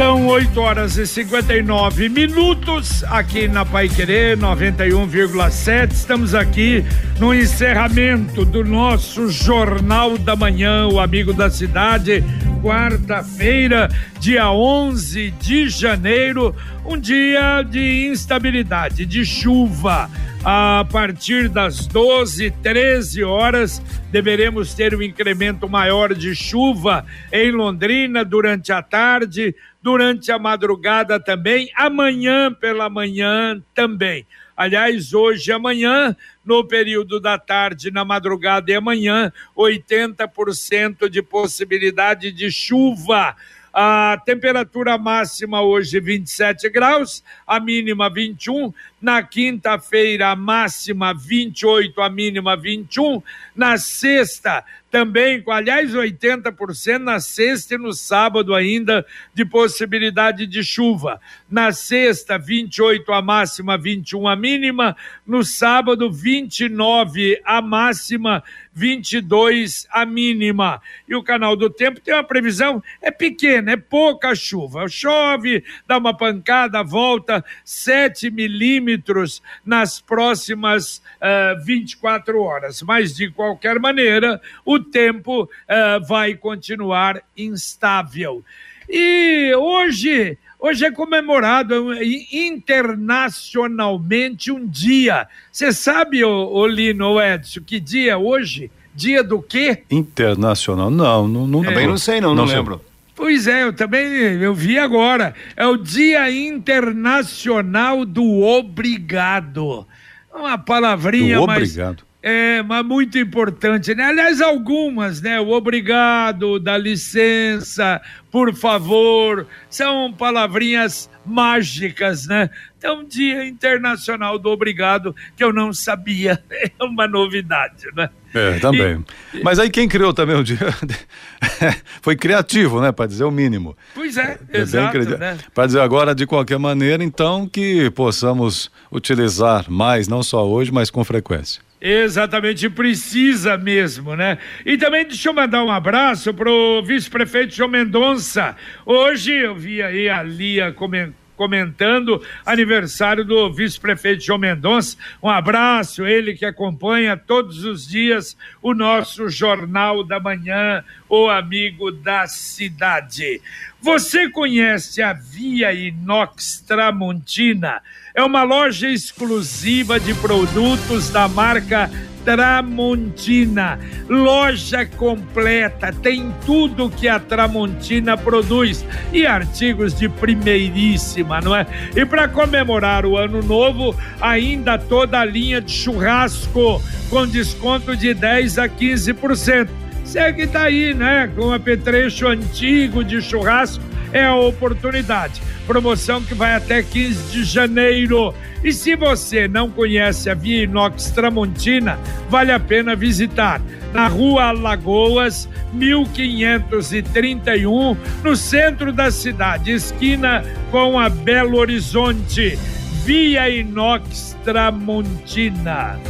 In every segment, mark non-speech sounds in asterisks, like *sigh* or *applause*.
São 8 horas e 59 minutos aqui na Pai Querer 91,7. Estamos aqui no encerramento do nosso Jornal da Manhã, o Amigo da Cidade, quarta-feira, dia 11 de janeiro, um dia de instabilidade, de chuva. A partir das 12, 13 horas, deveremos ter um incremento maior de chuva em Londrina durante a tarde, durante a madrugada também, amanhã pela manhã também. Aliás, hoje e amanhã, no período da tarde, na madrugada e amanhã, 80% de possibilidade de chuva. A temperatura máxima hoje 27 graus, a mínima 21. Na quinta-feira, a máxima 28, a mínima 21. Na sexta, também, com aliás, 80% na sexta e no sábado ainda de possibilidade de chuva. Na sexta, 28 a máxima, 21 a mínima. No sábado, 29 a máxima, 22 a mínima. E o canal do tempo tem uma previsão, é pequena, é pouca chuva. Chove, dá uma pancada, volta 7 milímetros nas próximas uh, eh, 24 horas. Mas, de qualquer maneira, o tempo uh, vai continuar instável. E hoje, hoje é comemorado internacionalmente um dia. Você sabe, ô, Lino, Edson, que dia é hoje? Dia do quê? Internacional? Não, não, não é. também não sei, não, não, não lembro. Pois é, eu também eu vi agora. É o Dia Internacional do Obrigado. Uma palavrinha do obrigado. É, mas muito importante, né? Aliás, algumas, né? O obrigado, da licença, por favor, são palavrinhas mágicas, né? Então, Dia Internacional do Obrigado, que eu não sabia, *laughs* é uma novidade, né? É, também. E, Mas aí quem criou também o dia *laughs* foi criativo, né? Para dizer o mínimo. Pois é, é exato. Né? Para dizer agora, de qualquer maneira, então, que possamos utilizar mais, não só hoje, mas com frequência. Exatamente, precisa mesmo, né? E também deixa eu mandar um abraço pro vice-prefeito João Mendonça. Hoje eu vi aí a Lia comentando aniversário do vice-prefeito João Mendonça. Um abraço, ele que acompanha todos os dias o nosso Jornal da Manhã, o amigo da cidade. Você conhece a Via Inox Tramontina? É uma loja exclusiva de produtos da marca Tramontina. Loja completa, tem tudo que a Tramontina produz e artigos de primeiríssima, não é? E para comemorar o ano novo, ainda toda a linha de churrasco com desconto de 10 a 15%. Segue daí, né? Com apetrecho antigo de churrasco, é a oportunidade. Promoção que vai até 15 de janeiro. E se você não conhece a Via Inox Tramontina, vale a pena visitar. Na rua Lagoas, 1531, no centro da cidade, esquina com a Belo Horizonte. Via Inox Tramontina.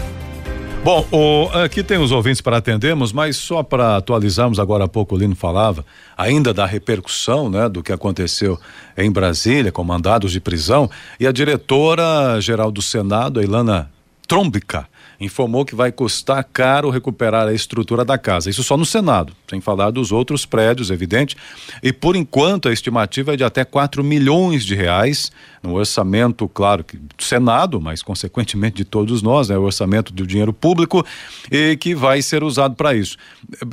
Bom, o, aqui tem os ouvintes para atendermos, mas só para atualizarmos, agora há pouco o Lino falava ainda da repercussão né, do que aconteceu em Brasília, com mandados de prisão, e a diretora geral do Senado, Ilana Trombica, informou que vai custar caro recuperar a estrutura da casa. Isso só no Senado, sem falar dos outros prédios, evidente. E por enquanto a estimativa é de até 4 milhões de reais no orçamento, claro, do Senado, mas consequentemente de todos nós, né, o orçamento do dinheiro público, e que vai ser usado para isso.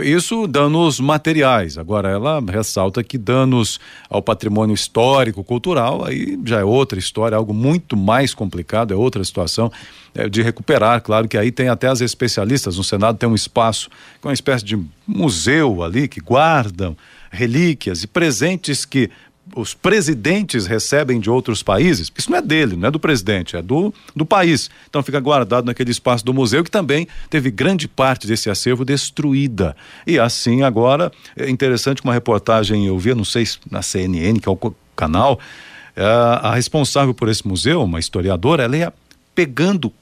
Isso danos materiais. Agora, ela ressalta que danos ao patrimônio histórico, cultural, aí já é outra história, algo muito mais complicado, é outra situação é, de recuperar. Claro que aí tem até as especialistas. No Senado tem um espaço, que é uma espécie de museu ali, que guardam relíquias e presentes que os presidentes recebem de outros países, isso não é dele, não é do presidente, é do, do país. Então fica guardado naquele espaço do museu que também teve grande parte desse acervo destruída. E assim agora, é interessante uma reportagem, eu vi, não sei se na CNN, que é o canal, é, a responsável por esse museu, uma historiadora, ela ia pegando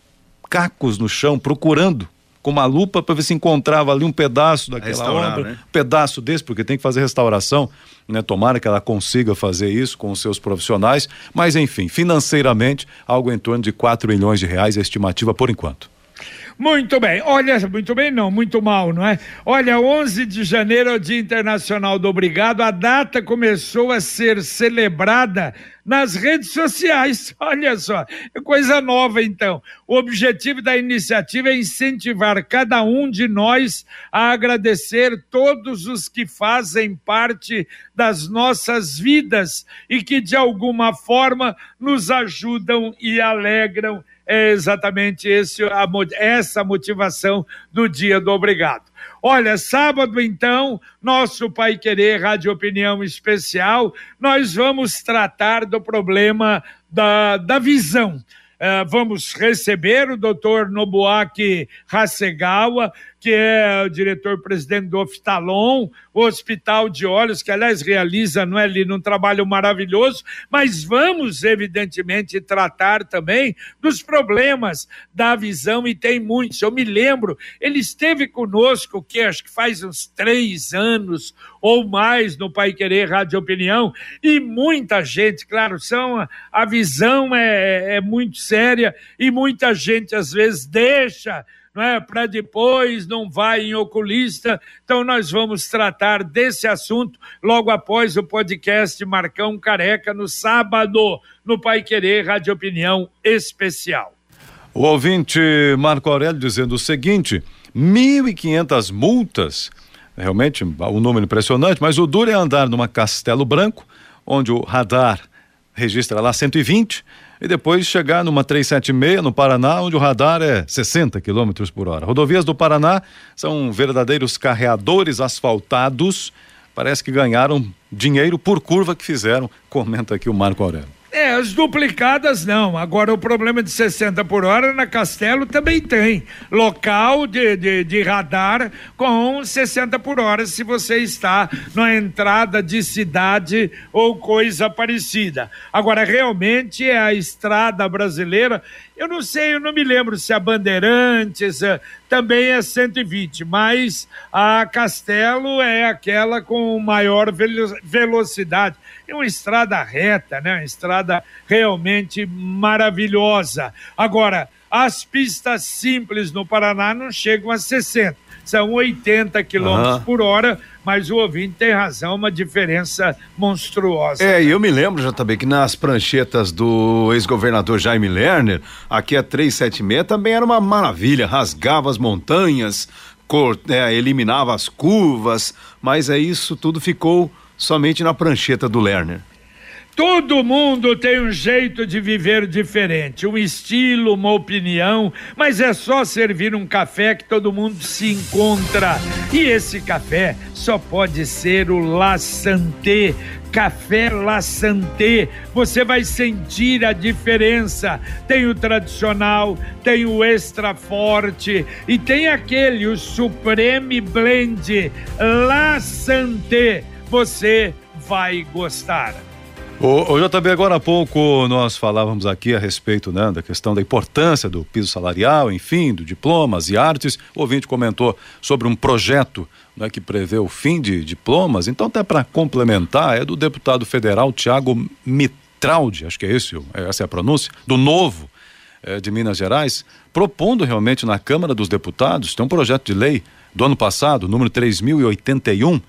cacos no chão, procurando com uma lupa para ver se encontrava ali um pedaço daquela obra, né? um pedaço desse, porque tem que fazer restauração, né? Tomara que ela consiga fazer isso com os seus profissionais, mas enfim, financeiramente, algo em torno de 4 milhões de reais, a estimativa por enquanto. Muito bem, olha, muito bem não, muito mal, não é? Olha, 11 de janeiro é o Dia Internacional do Obrigado, a data começou a ser celebrada nas redes sociais, *laughs* olha só, é coisa nova então. O objetivo da iniciativa é incentivar cada um de nós a agradecer todos os que fazem parte das nossas vidas e que de alguma forma nos ajudam e alegram é exatamente esse, a, essa motivação do dia do obrigado. Olha, sábado então, nosso Pai Querer Rádio Opinião Especial, nós vamos tratar do problema da, da visão. Uh, vamos receber o doutor Nobuaki Hasegawa, que é o diretor-presidente do Oftalon, o Hospital de Olhos, que aliás realiza não é, ali um trabalho maravilhoso, mas vamos, evidentemente, tratar também dos problemas da visão, e tem muitos. Eu me lembro, ele esteve conosco, que acho que faz uns três anos ou mais no Pai Querer Rádio Opinião, e muita gente, claro, são a visão é, é muito séria e muita gente às vezes deixa não é? Para depois não vai em oculista. Então nós vamos tratar desse assunto logo após o podcast Marcão Careca no sábado no Pai Querer Rádio Opinião Especial. O ouvinte Marco Aurélio dizendo o seguinte: 1.500 multas, realmente um número impressionante, mas o duro é andar numa Castelo Branco, onde o radar registra lá 120 e depois chegar numa 376 no Paraná, onde o radar é 60 km por hora. Rodovias do Paraná são verdadeiros carreadores asfaltados. Parece que ganharam dinheiro por curva que fizeram, comenta aqui o Marco Aurélio. É, as duplicadas não. Agora, o problema de 60 por hora na Castelo também tem. Local de, de, de, radar com 60 por hora, se você está na entrada de cidade ou coisa parecida. Agora, realmente é a estrada brasileira. Eu não sei, eu não me lembro se a Bandeirantes eh, também é 120, mas a Castelo é aquela com maior velo velocidade. É uma estrada reta, né? Uma estrada realmente maravilhosa. Agora, as pistas simples no Paraná não chegam a 60 são 80 quilômetros por hora, mas o ouvinte tem razão, uma diferença monstruosa. É, e eu me lembro já também que nas pranchetas do ex-governador Jaime Lerner, aqui a 376 também era uma maravilha, rasgava as montanhas, cor, é, eliminava as curvas, mas é isso tudo ficou somente na prancheta do Lerner. Todo mundo tem um jeito de viver diferente, um estilo, uma opinião, mas é só servir um café que todo mundo se encontra. E esse café só pode ser o La Santé. Café La Santé, você vai sentir a diferença. Tem o tradicional, tem o extra forte e tem aquele, o Supreme Blend La Santé. Você vai gostar. O, JB, agora há pouco nós falávamos aqui a respeito né, da questão da importância do piso salarial, enfim, do diplomas e artes. O ouvinte comentou sobre um projeto né, que prevê o fim de diplomas. Então, até para complementar, é do deputado federal Tiago Mitraldi, acho que é esse, essa é a pronúncia, do Novo é, de Minas Gerais, propondo realmente na Câmara dos Deputados, tem um projeto de lei do ano passado, número 3081,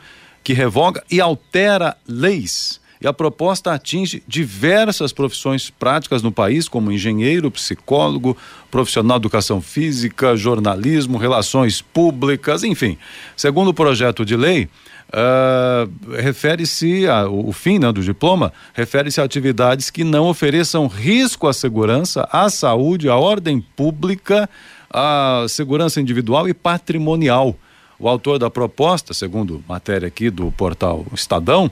que revoga e altera leis e a proposta atinge diversas profissões práticas no país, como engenheiro, psicólogo, profissional de educação física, jornalismo, relações públicas, enfim. Segundo o projeto de lei, uh, refere-se o fim né, do diploma refere-se a atividades que não ofereçam risco à segurança, à saúde, à ordem pública, à segurança individual e patrimonial. O autor da proposta, segundo matéria aqui do portal Estadão,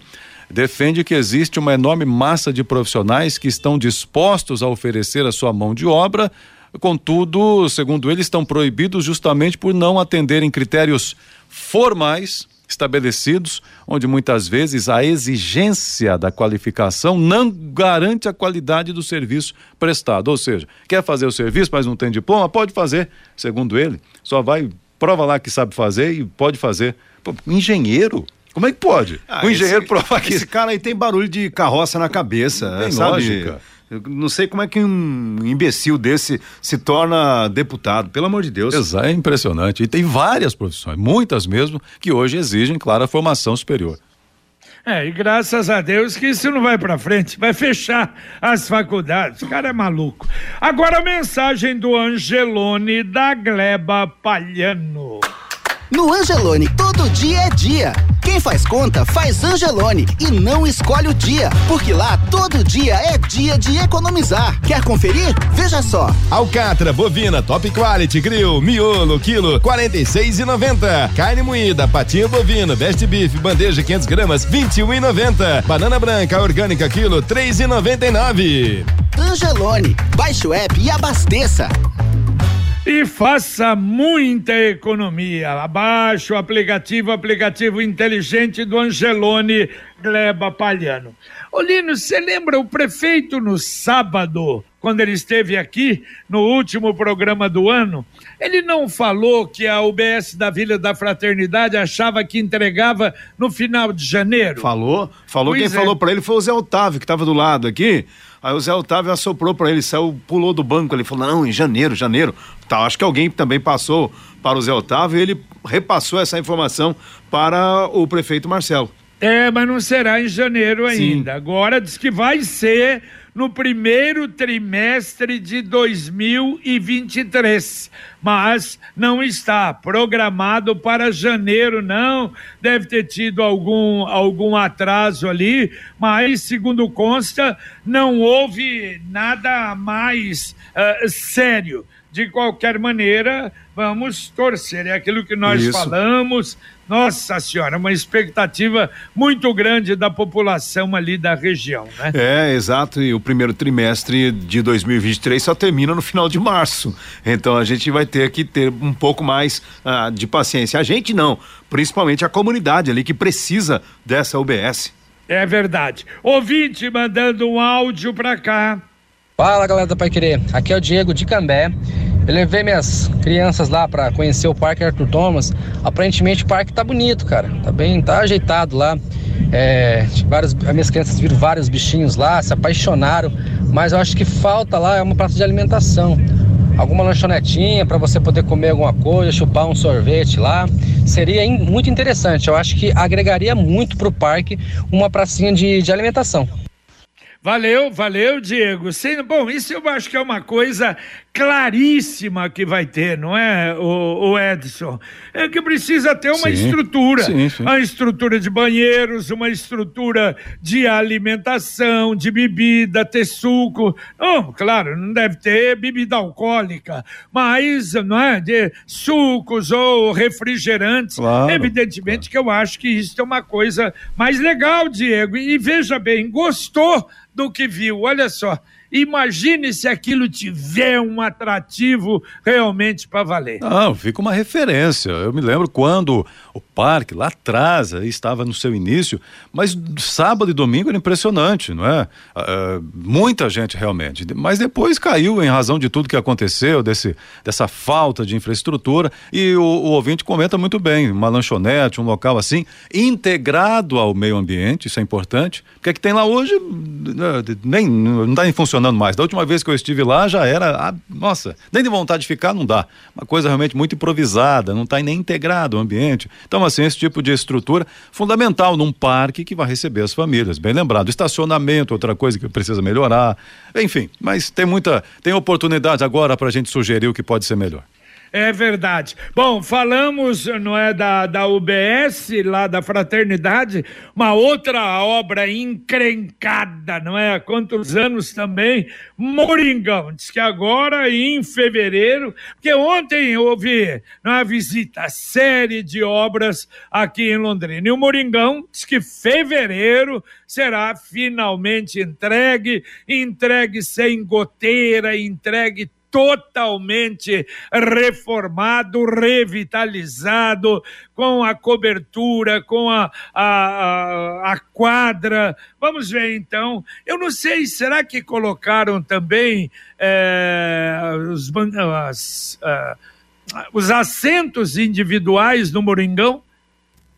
defende que existe uma enorme massa de profissionais que estão dispostos a oferecer a sua mão de obra, contudo, segundo ele, estão proibidos justamente por não atenderem critérios formais estabelecidos, onde muitas vezes a exigência da qualificação não garante a qualidade do serviço prestado. Ou seja, quer fazer o serviço, mas não tem diploma, pode fazer, segundo ele, só vai, prova lá que sabe fazer e pode fazer. Pô, engenheiro. Como é que pode? Ah, o engenheiro esse, provar que. Esse cara aí tem barulho de carroça na cabeça. Tem sabe? lógica. Eu não sei como é que um imbecil desse se torna deputado, pelo amor de Deus. Exato, é impressionante. E tem várias profissões, muitas mesmo, que hoje exigem, claro, a formação superior. É, e graças a Deus que isso não vai para frente, vai fechar as faculdades. O cara é maluco. Agora a mensagem do Angelone da Gleba Palhano. No Angelone, todo dia é dia. Quem faz conta, faz Angelone e não escolhe o dia, porque lá todo dia é dia de economizar. Quer conferir? Veja só. Alcatra, bovina, top quality, grill, miolo, quilo, 46,90. Carne moída, patinho bovino, best beef, bandeja 500 gramas, 21,90. Banana branca, orgânica, quilo, 3,99. Angelone, baixe o app e abasteça e faça muita economia. Abaixe o aplicativo, aplicativo inteligente do Angelone Gleba Palhano. Olino, você lembra o prefeito no sábado, quando ele esteve aqui no último programa do ano? Ele não falou que a UBS da Vila da Fraternidade achava que entregava no final de janeiro? Falou, falou. Pois Quem é. falou para ele foi o Zé Otávio, que estava do lado aqui. Aí o Zé Otávio assoprou para ele, saiu, pulou do banco. Ele falou: não, em janeiro, janeiro. Tá, acho que alguém também passou para o Zé Otávio e ele repassou essa informação para o prefeito Marcelo. É, mas não será em janeiro ainda. Sim. Agora diz que vai ser no primeiro trimestre de 2023, mas não está programado para janeiro, não. Deve ter tido algum, algum atraso ali, mas, segundo consta, não houve nada mais uh, sério. De qualquer maneira, vamos torcer. É aquilo que nós Isso. falamos nossa Senhora, uma expectativa muito grande da população ali da região, né? É, exato. E o primeiro trimestre de 2023 só termina no final de março. Então a gente vai ter que ter um pouco mais ah, de paciência. A gente não, principalmente a comunidade ali que precisa dessa UBS. É verdade. Ouvinte mandando um áudio para cá. Fala galera da Pai Querer, aqui é o Diego de Cambé. Eu levei minhas crianças lá para conhecer o Parque Arthur Thomas. Aparentemente o parque tá bonito, cara. Tá bem, tá ajeitado lá. É, vários, as minhas crianças viram vários bichinhos lá, se apaixonaram. Mas eu acho que falta lá é uma praça de alimentação. Alguma lanchonetinha para você poder comer alguma coisa, chupar um sorvete lá. Seria in, muito interessante. Eu acho que agregaria muito pro parque uma pracinha de, de alimentação. Valeu, valeu, Diego. Sim, bom, isso eu acho que é uma coisa claríssima que vai ter, não é, o, o Edson? É que precisa ter uma sim, estrutura. Sim, sim. Uma estrutura de banheiros, uma estrutura de alimentação, de bebida, ter suco. Não, claro, não deve ter bebida alcoólica, mas, não é, de sucos ou refrigerantes. Claro, Evidentemente claro. que eu acho que isso é uma coisa mais legal, Diego. E veja bem, gostou do que viu. Olha só, Imagine se aquilo tiver um atrativo realmente para valer. Não, fica uma referência. Eu me lembro quando o parque, lá atrás, estava no seu início, mas sábado e domingo era impressionante, não é? Uh, muita gente realmente. Mas depois caiu em razão de tudo que aconteceu, desse, dessa falta de infraestrutura. E o, o ouvinte comenta muito bem: uma lanchonete, um local assim, integrado ao meio ambiente, isso é importante. Porque é que tem lá hoje, né, nem não está em funcionamento funcionando mais. Da última vez que eu estive lá já era, ah, nossa, nem de vontade de ficar não dá. Uma coisa realmente muito improvisada, não está nem integrado o ambiente. Então, assim, esse tipo de estrutura fundamental num parque que vai receber as famílias. Bem lembrado, estacionamento, outra coisa que precisa melhorar. Enfim, mas tem muita, tem oportunidade agora para a gente sugerir o que pode ser melhor. É verdade. Bom, falamos, não é, da, da UBS, lá da Fraternidade, uma outra obra encrencada, não é? Há quantos anos também? Moringão. Diz que agora, em fevereiro, porque ontem houve uma visita, série de obras aqui em Londrina. E o Moringão diz que fevereiro será finalmente entregue, entregue sem goteira, entregue totalmente reformado, revitalizado, com a cobertura, com a, a, a, a, quadra. Vamos ver então. Eu não sei, será que colocaram também é, os, as, uh, os assentos individuais no Moringão?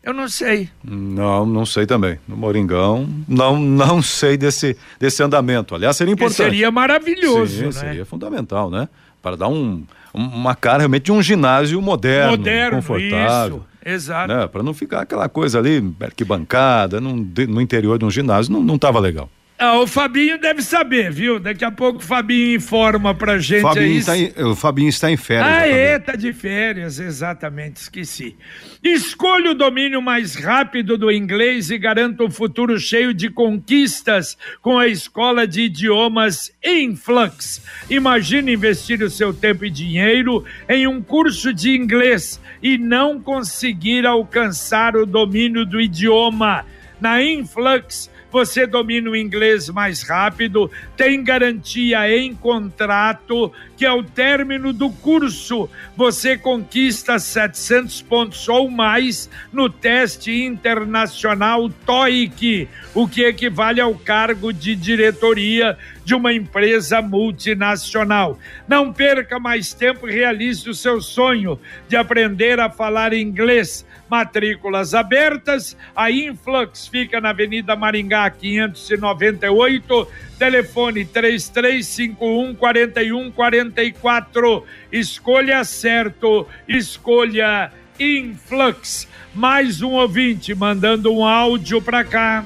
Eu não sei. Não, não sei também. No Moringão, não, não sei desse, desse andamento. Aliás, seria importante. Que seria maravilhoso, Sim, né? Seria fundamental, né? Para dar um, uma cara realmente de um ginásio moderno, moderno confortável. Isso. Exato. Né? Para não ficar aquela coisa ali, arquibancada, no, no interior de um ginásio, não estava legal. Ah, o Fabinho deve saber, viu? Daqui a pouco o Fabinho informa pra gente Fabinho aí. Está em, o Fabinho está em férias. Ah, é, tá de férias, exatamente, esqueci. Escolha o domínio mais rápido do inglês e garanta um futuro cheio de conquistas com a escola de idiomas Influx. Imagine investir o seu tempo e dinheiro em um curso de inglês e não conseguir alcançar o domínio do idioma. Na Influx, você domina o inglês mais rápido, tem garantia em contrato que ao término do curso você conquista 700 pontos ou mais no teste internacional TOEIC, o que equivale ao cargo de diretoria de uma empresa multinacional. Não perca mais tempo e realize o seu sonho de aprender a falar inglês matrículas abertas. A Influx fica na Avenida Maringá 598, telefone 3351 4144. Escolha certo, escolha Influx. Mais um ouvinte mandando um áudio para cá.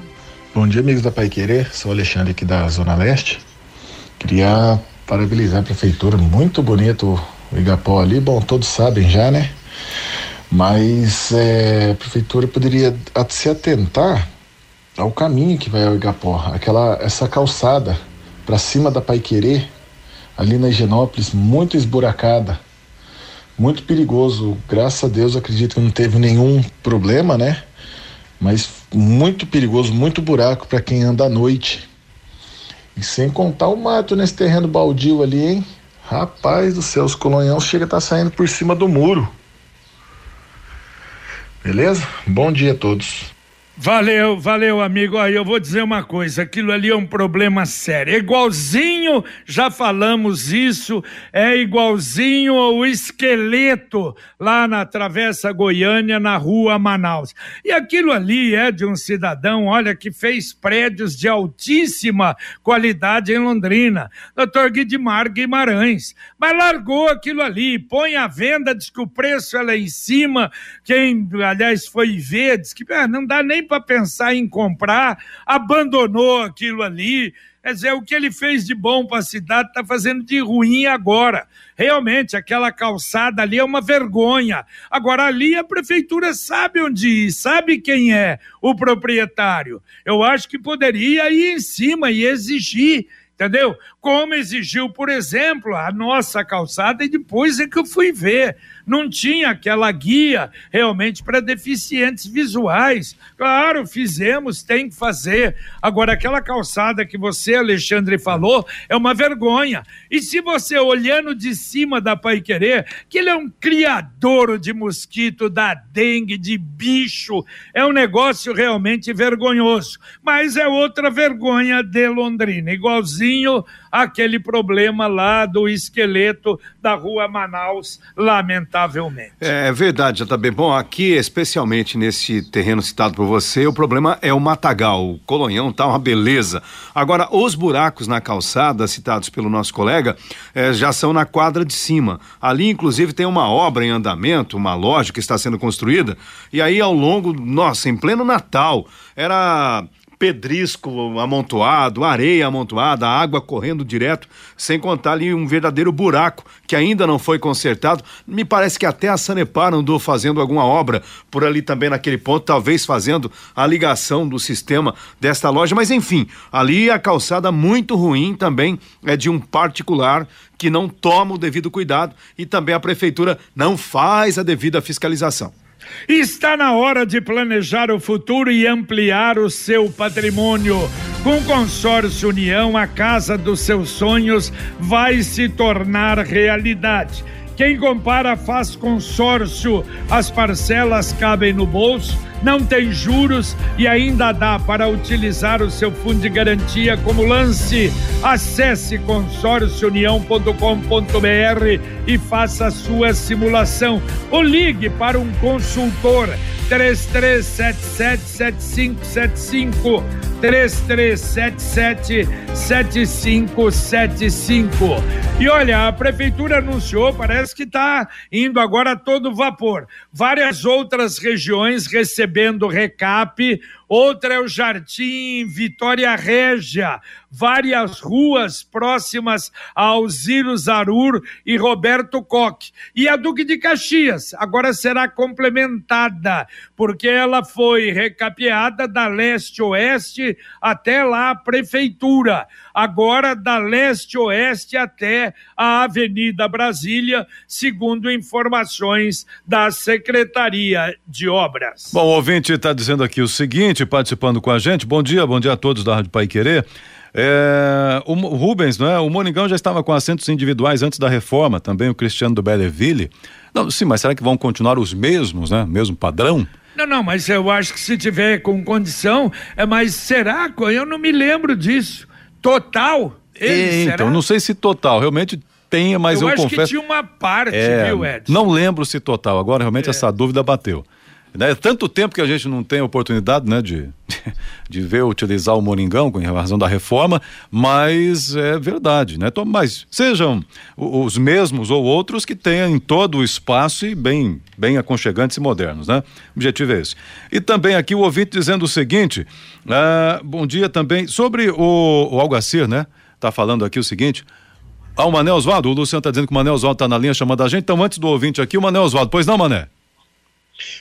Bom dia, amigos da Pai Querer. Sou Alexandre aqui da Zona Leste. Queria parabenizar a prefeitura, muito bonito o Igapó ali. Bom, todos sabem já, né? Mas é, a prefeitura poderia se atentar ao caminho que vai ao Igapó, aquela essa calçada para cima da Paiquerê, ali na Higienópolis, muito esburacada, muito perigoso. Graças a Deus acredito que não teve nenhum problema, né? Mas muito perigoso, muito buraco para quem anda à noite. E sem contar o mato nesse terreno baldio ali, hein? Rapaz do céu, os colonhão chega a estar tá saindo por cima do muro. Beleza? Bom dia a todos. Valeu, valeu, amigo. Aí eu vou dizer uma coisa: aquilo ali é um problema sério. É igualzinho, já falamos isso, é igualzinho ao esqueleto lá na Travessa Goiânia, na rua Manaus. E aquilo ali é de um cidadão, olha, que fez prédios de altíssima qualidade em Londrina, doutor Guidmar Guimarães. Mas largou aquilo ali, põe à venda, diz que o preço é lá em cima. Quem, aliás, foi ver, diz que ah, não dá nem para pensar em comprar, abandonou aquilo ali. Quer dizer, o que ele fez de bom para a cidade está fazendo de ruim agora. Realmente, aquela calçada ali é uma vergonha. Agora, ali a prefeitura sabe onde ir, sabe quem é o proprietário. Eu acho que poderia ir em cima e exigir entendeu? Como exigiu, por exemplo, a nossa calçada, e depois é que eu fui ver não tinha aquela guia realmente para deficientes visuais. Claro, fizemos, tem que fazer. Agora, aquela calçada que você, Alexandre, falou, é uma vergonha. E se você olhando de cima da Pai Querer, que ele é um criador de mosquito, da dengue, de bicho, é um negócio realmente vergonhoso. Mas é outra vergonha de Londrina, igualzinho aquele problema lá do esqueleto da rua Manaus, lamentavelmente. É, verdade, tá bem. Bom, aqui, especialmente nesse terreno citado por você, o problema é o matagal. O colonhão tá uma beleza. Agora, os buracos na calçada, citados pelo nosso colega, é, já são na quadra de cima. Ali, inclusive, tem uma obra em andamento, uma loja que está sendo construída, e aí ao longo, nossa, em pleno Natal, era pedrisco amontoado, areia amontoada, água correndo direto, sem contar ali um verdadeiro buraco que ainda não foi consertado. Me parece que até a Sanepar andou fazendo alguma obra por ali também naquele ponto, talvez fazendo a ligação do sistema desta loja, mas enfim, ali a calçada muito ruim também é de um particular que não toma o devido cuidado e também a prefeitura não faz a devida fiscalização. Está na hora de planejar o futuro e ampliar o seu patrimônio. Com o Consórcio União, a casa dos seus sonhos vai se tornar realidade. Quem compara faz consórcio, as parcelas cabem no bolso, não tem juros e ainda dá para utilizar o seu fundo de garantia como lance. Acesse consórciounião.com.br e faça a sua simulação. Ou ligue para um consultor 33777575 3377 7575. E olha, a prefeitura anunciou, parece que está indo agora a todo vapor. Várias outras regiões recebendo recap outra é o Jardim Vitória Régia, várias ruas próximas a Alziro Zarur e Roberto Coque. E a Duque de Caxias agora será complementada, porque ela foi recapeada da leste-oeste até lá a prefeitura. Agora da leste-oeste até a Avenida Brasília, segundo informações da Secretaria de Obras. Bom, o ouvinte está dizendo aqui o seguinte, participando com a gente. Bom dia, bom dia a todos da Rádio Pai Querer. É, o Rubens, não é? O Moningão já estava com assentos individuais antes da reforma, também o Cristiano do Belleville. Não, sim, mas será que vão continuar os mesmos, né? Mesmo padrão? Não, não, mas eu acho que se tiver com condição, é, mas será? Eu não me lembro disso. Total? Ele, então, será? não sei se total, realmente tenha, mas eu, eu acho confesso. que tinha uma parte, é, viu, Edson? Não lembro se total, agora realmente é. essa dúvida bateu. Né? Tanto tempo que a gente não tem oportunidade né, de, *laughs* de ver utilizar o Moringão com razão da reforma, mas é verdade, né? Então, mas sejam os mesmos ou outros que tenham todo o espaço e bem, bem aconchegantes e modernos, né? O objetivo é esse. E também aqui o ouvinte dizendo o seguinte: ah, bom dia também, sobre o, o Algacir, né? Tá falando aqui o seguinte. Ah, o Mané Osvaldo, o Luciano tá dizendo que o Mané Osvaldo tá na linha chamando a gente, então antes do ouvinte aqui, o Mané Osvaldo, pois não, Mané?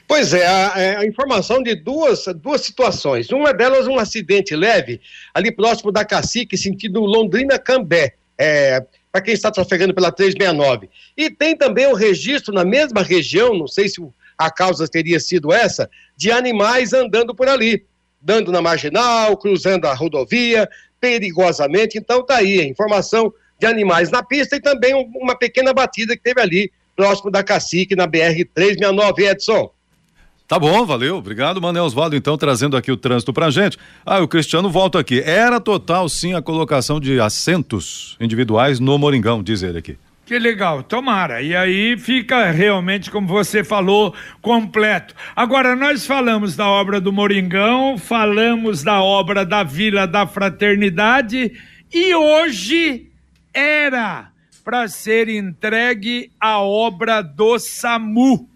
Pois é, a, é, a, informação de duas, duas situações. Uma delas, um acidente leve, ali próximo da Cacique, sentido Londrina-Cambé, é, para quem está trafegando pela 369. E tem também o registro na mesma região, não sei se a causa teria sido essa, de animais andando por ali, dando na marginal, cruzando a rodovia, perigosamente. Então tá aí a informação de animais na pista e também uma pequena batida que teve ali próximo da Cacique, na BR-369, Edson. Tá bom, valeu. Obrigado, Manel Osvaldo, então, trazendo aqui o trânsito pra gente. Ah, o Cristiano volta aqui. Era total, sim, a colocação de assentos individuais no Moringão, diz ele aqui. Que legal, tomara. E aí fica realmente, como você falou, completo. Agora, nós falamos da obra do Moringão, falamos da obra da Vila da Fraternidade e hoje era para ser entregue a obra do SAMU.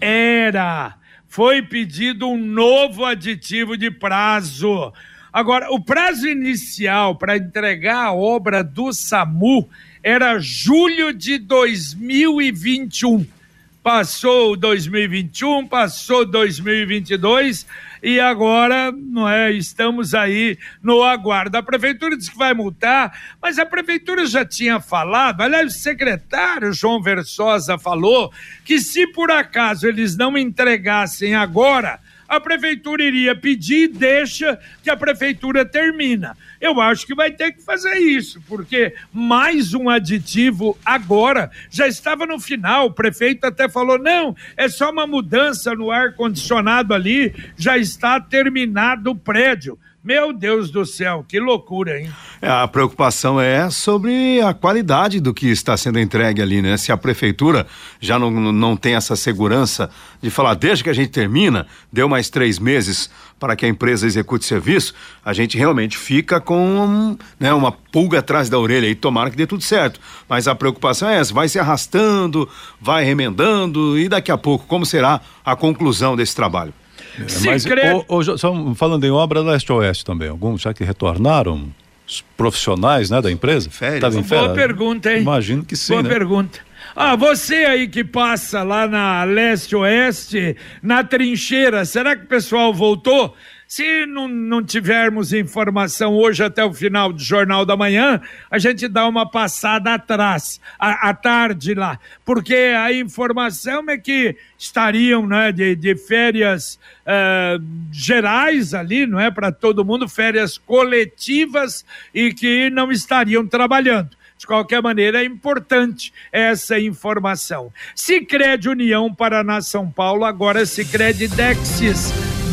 Era. Foi pedido um novo aditivo de prazo. Agora, o prazo inicial para entregar a obra do SAMU era julho de 2021. Passou 2021, passou 2022 e agora não é, estamos aí no aguardo. A prefeitura disse que vai multar, mas a prefeitura já tinha falado, aliás, o secretário João Versosa falou que se por acaso eles não entregassem agora, a prefeitura iria pedir e deixa que a prefeitura termina. Eu acho que vai ter que fazer isso, porque mais um aditivo agora já estava no final. O prefeito até falou: não, é só uma mudança no ar-condicionado ali, já está terminado o prédio. Meu Deus do céu, que loucura, hein? É, a preocupação é sobre a qualidade do que está sendo entregue ali, né? Se a prefeitura já não, não tem essa segurança de falar, desde que a gente termina, deu mais três meses para que a empresa execute serviço, a gente realmente fica com né, uma pulga atrás da orelha e tomara que dê tudo certo. Mas a preocupação é essa, vai se arrastando, vai remendando e daqui a pouco, como será a conclusão desse trabalho? É, mas, o, o, só falando em obra leste-oeste também, alguns já que retornaram, os profissionais né, da empresa? Férias. em férias? Boa pergunta, hein? Imagino que sim, Boa né? pergunta. Ah, você aí que passa lá na leste-oeste, na trincheira, será que o pessoal voltou? Se não, não tivermos informação hoje até o final do Jornal da Manhã, a gente dá uma passada atrás, à, tarde lá, porque a informação é que estariam né, de, de férias uh, gerais ali, não é? Para todo mundo, férias coletivas e que não estariam trabalhando. De qualquer maneira, é importante essa informação. Sicredi União Paraná São Paulo, agora Sicredi Dexis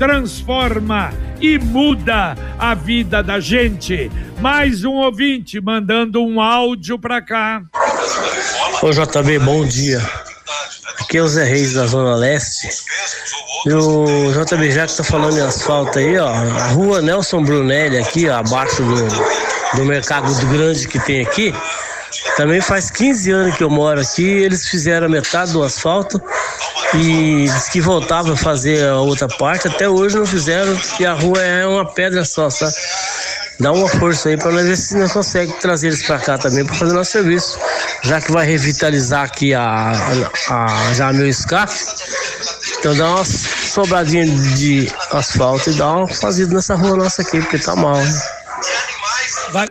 transforma e muda a vida da gente. Mais um ouvinte mandando um áudio para cá. Ô JB, bom dia. Aqui é o Zé Reis da Zona Leste. E o JB já que tá falando em asfalto aí, ó. A rua Nelson Brunelli aqui, ó, abaixo do, do mercado grande que tem aqui. Também faz 15 anos que eu moro aqui, eles fizeram metade do asfalto e disse que voltava a fazer a outra parte, até hoje não fizeram e a rua é uma pedra só, sabe? Dá uma força aí para nós ver se nós conseguimos trazer eles para cá também para fazer nosso serviço, já que vai revitalizar aqui a, a, a já meu escape. Então dá uma sobradinha de asfalto e dá uma fazida nessa rua nossa aqui, porque tá mal. Né? Vai,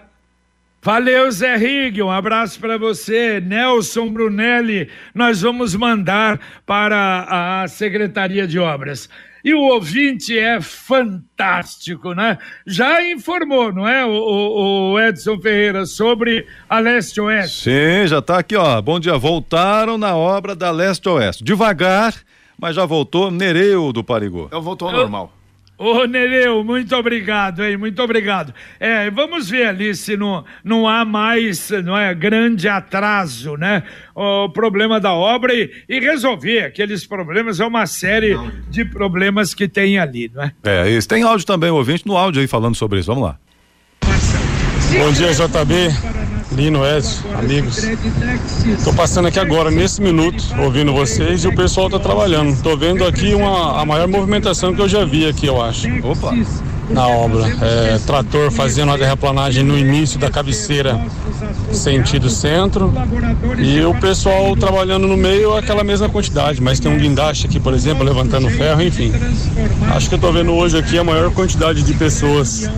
Valeu, Zé Rig, um abraço para você. Nelson Brunelli, nós vamos mandar para a Secretaria de Obras. E o ouvinte é fantástico, né? Já informou, não é, o, o Edson Ferreira, sobre a Leste Oeste? Sim, já está aqui, ó. Bom dia. Voltaram na obra da Leste Oeste. Devagar, mas já voltou Nereu do Parigô. Então voltou ao normal. Ô, Nereu, muito obrigado, hein? Muito obrigado. É, vamos ver ali se não, não há mais, não é, grande atraso, né? O problema da obra e, e resolver aqueles problemas, é uma série de problemas que tem ali, não é? É, isso. Tem áudio também, ouvinte no áudio aí falando sobre isso. Vamos lá. Bom dia, JB. Lino, Edson, amigos. Estou passando aqui agora, nesse minuto, ouvindo vocês e o pessoal está trabalhando. Estou vendo aqui uma, a maior movimentação que eu já vi aqui, eu acho. Opa! Na obra. É, trator fazendo a terraplanagem no início da cabeceira, sentido centro. E o pessoal trabalhando no meio, aquela mesma quantidade. Mas tem um guindaste aqui, por exemplo, levantando ferro, enfim. Acho que eu estou vendo hoje aqui a maior quantidade de pessoas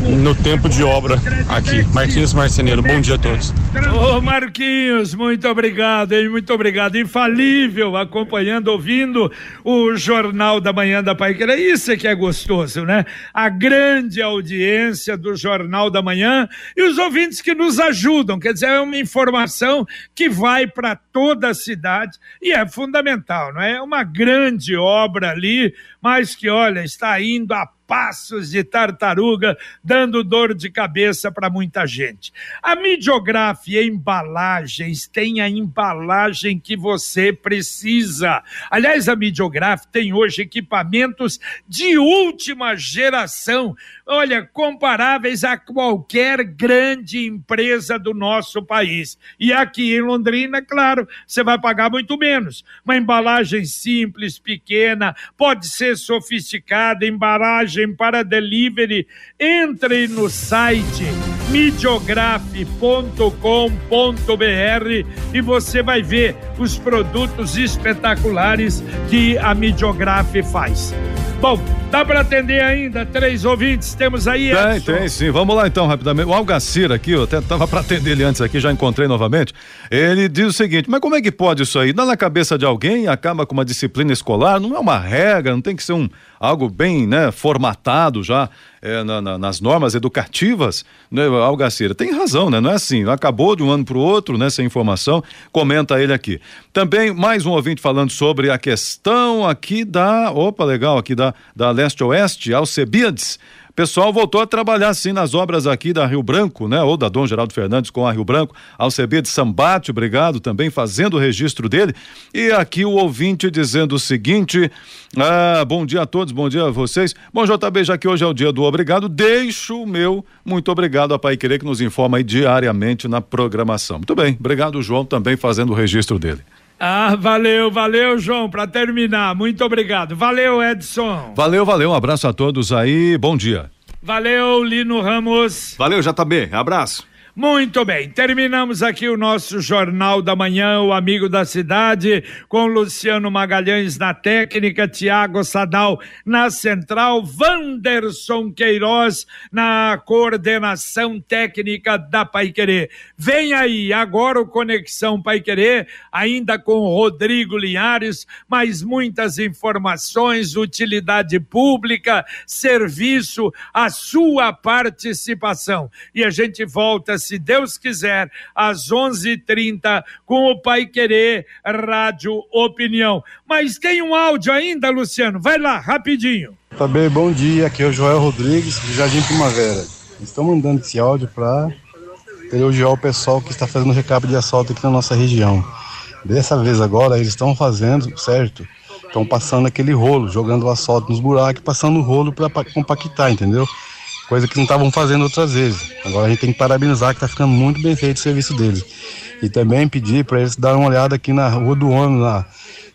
no tempo de obra aqui. Marquinhos Marceneiro, bom dia a todos. Ô Marquinhos, muito obrigado, hein? Muito obrigado. Infalível, acompanhando, ouvindo o Jornal da Manhã da Paiqueira. Isso é que é gostoso, né? A grande audiência do Jornal da Manhã e os ouvintes que nos ajudam. Quer dizer, é uma informação que vai para toda a cidade e é fundamental, não é? É uma grande obra ali, mas que, olha, está indo a passos de tartaruga, dando dor de cabeça para muita gente. A Midiograf Embalagens tem a embalagem que você precisa. Aliás, a Midiograf tem hoje equipamentos de última geração, olha, comparáveis a qualquer grande empresa do nosso país. E aqui em Londrina, claro, você vai pagar muito menos. Uma embalagem simples, pequena, pode ser sofisticada, embalagem para delivery, entre no site midiografe.com.br e você vai ver os produtos espetaculares que a Midiografe faz. Bom, dá para atender ainda três ouvintes? Temos aí. Tem, Edson. tem sim. Vamos lá então, rapidamente. O Algacir aqui, eu até tava para atender ele antes aqui, já encontrei novamente. Ele diz o seguinte: mas como é que pode isso aí? Dá na cabeça de alguém, acaba com uma disciplina escolar, não é uma regra, não tem que ser um algo bem, né, formatado já é, na, na, nas normas educativas, né, Algacira? Tem razão, né? Não é assim. Acabou de um ano para o outro, né? Sem informação. Comenta ele aqui. Também mais um ouvinte falando sobre a questão aqui da, opa, legal, aqui da da leste oeste, Alcebiades pessoal voltou a trabalhar sim nas obras aqui da Rio Branco, né? Ou da Dom Geraldo Fernandes com a Rio Branco, ao CB de Sambate, obrigado também, fazendo o registro dele. E aqui o ouvinte dizendo o seguinte: ah, bom dia a todos, bom dia a vocês. Bom, JB, já que hoje é o dia do obrigado, deixo o meu muito obrigado a Pai Querer que nos informa aí diariamente na programação. Muito bem, obrigado, João, também fazendo o registro dele. Ah, valeu, valeu, João. Para terminar, muito obrigado. Valeu, Edson. Valeu, valeu. Um abraço a todos aí. Bom dia. Valeu, Lino Ramos. Valeu, JB. Abraço. Muito bem, terminamos aqui o nosso Jornal da Manhã, o Amigo da Cidade, com Luciano Magalhães na técnica, Tiago Sadal na central, Wanderson Queiroz na coordenação técnica da Paiquerê. Vem aí, agora o Conexão Paiquerê, ainda com Rodrigo Linhares, mais muitas informações, utilidade pública, serviço, a sua participação. E a gente volta se Deus quiser, às 11:30 com o Pai Querer Rádio Opinião. Mas tem um áudio ainda, Luciano? Vai lá, rapidinho. Tá bem, bom dia. Aqui é o Joel Rodrigues, do Jardim Primavera. Estou mandando esse áudio para elogiar o pessoal que está fazendo recap de assalto aqui na nossa região. Dessa vez agora eles estão fazendo, certo? Estão passando aquele rolo, jogando o assalto nos buracos, passando o rolo para compactar, entendeu? Coisa que não estavam fazendo outras vezes. Agora a gente tem que parabenizar que está ficando muito bem feito o serviço deles. E também pedir para eles darem uma olhada aqui na Rua do Ônibus, na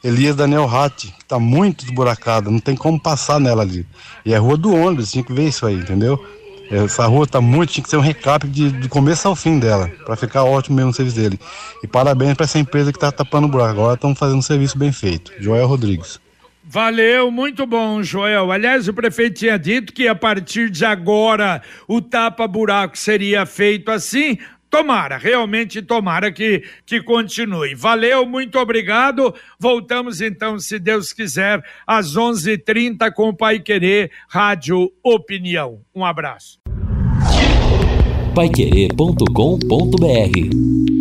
Elias Daniel Ratti, que está muito desburacada, não tem como passar nela ali. E é Rua do Ônibus, tinha que ver isso aí, entendeu? Essa rua está muito, tinha que ser um recap de, de começo ao fim dela, para ficar ótimo mesmo o serviço dele. E parabéns para essa empresa que está tapando o buraco. Agora estão fazendo um serviço bem feito. Joel Rodrigues. Valeu, muito bom, Joel. Aliás, o prefeito tinha dito que a partir de agora o tapa-buraco seria feito assim. Tomara, realmente tomara que, que continue. Valeu, muito obrigado. Voltamos então, se Deus quiser, às 11:30 h 30 com o Pai Querer Rádio Opinião. Um abraço. Paiquerê.com.br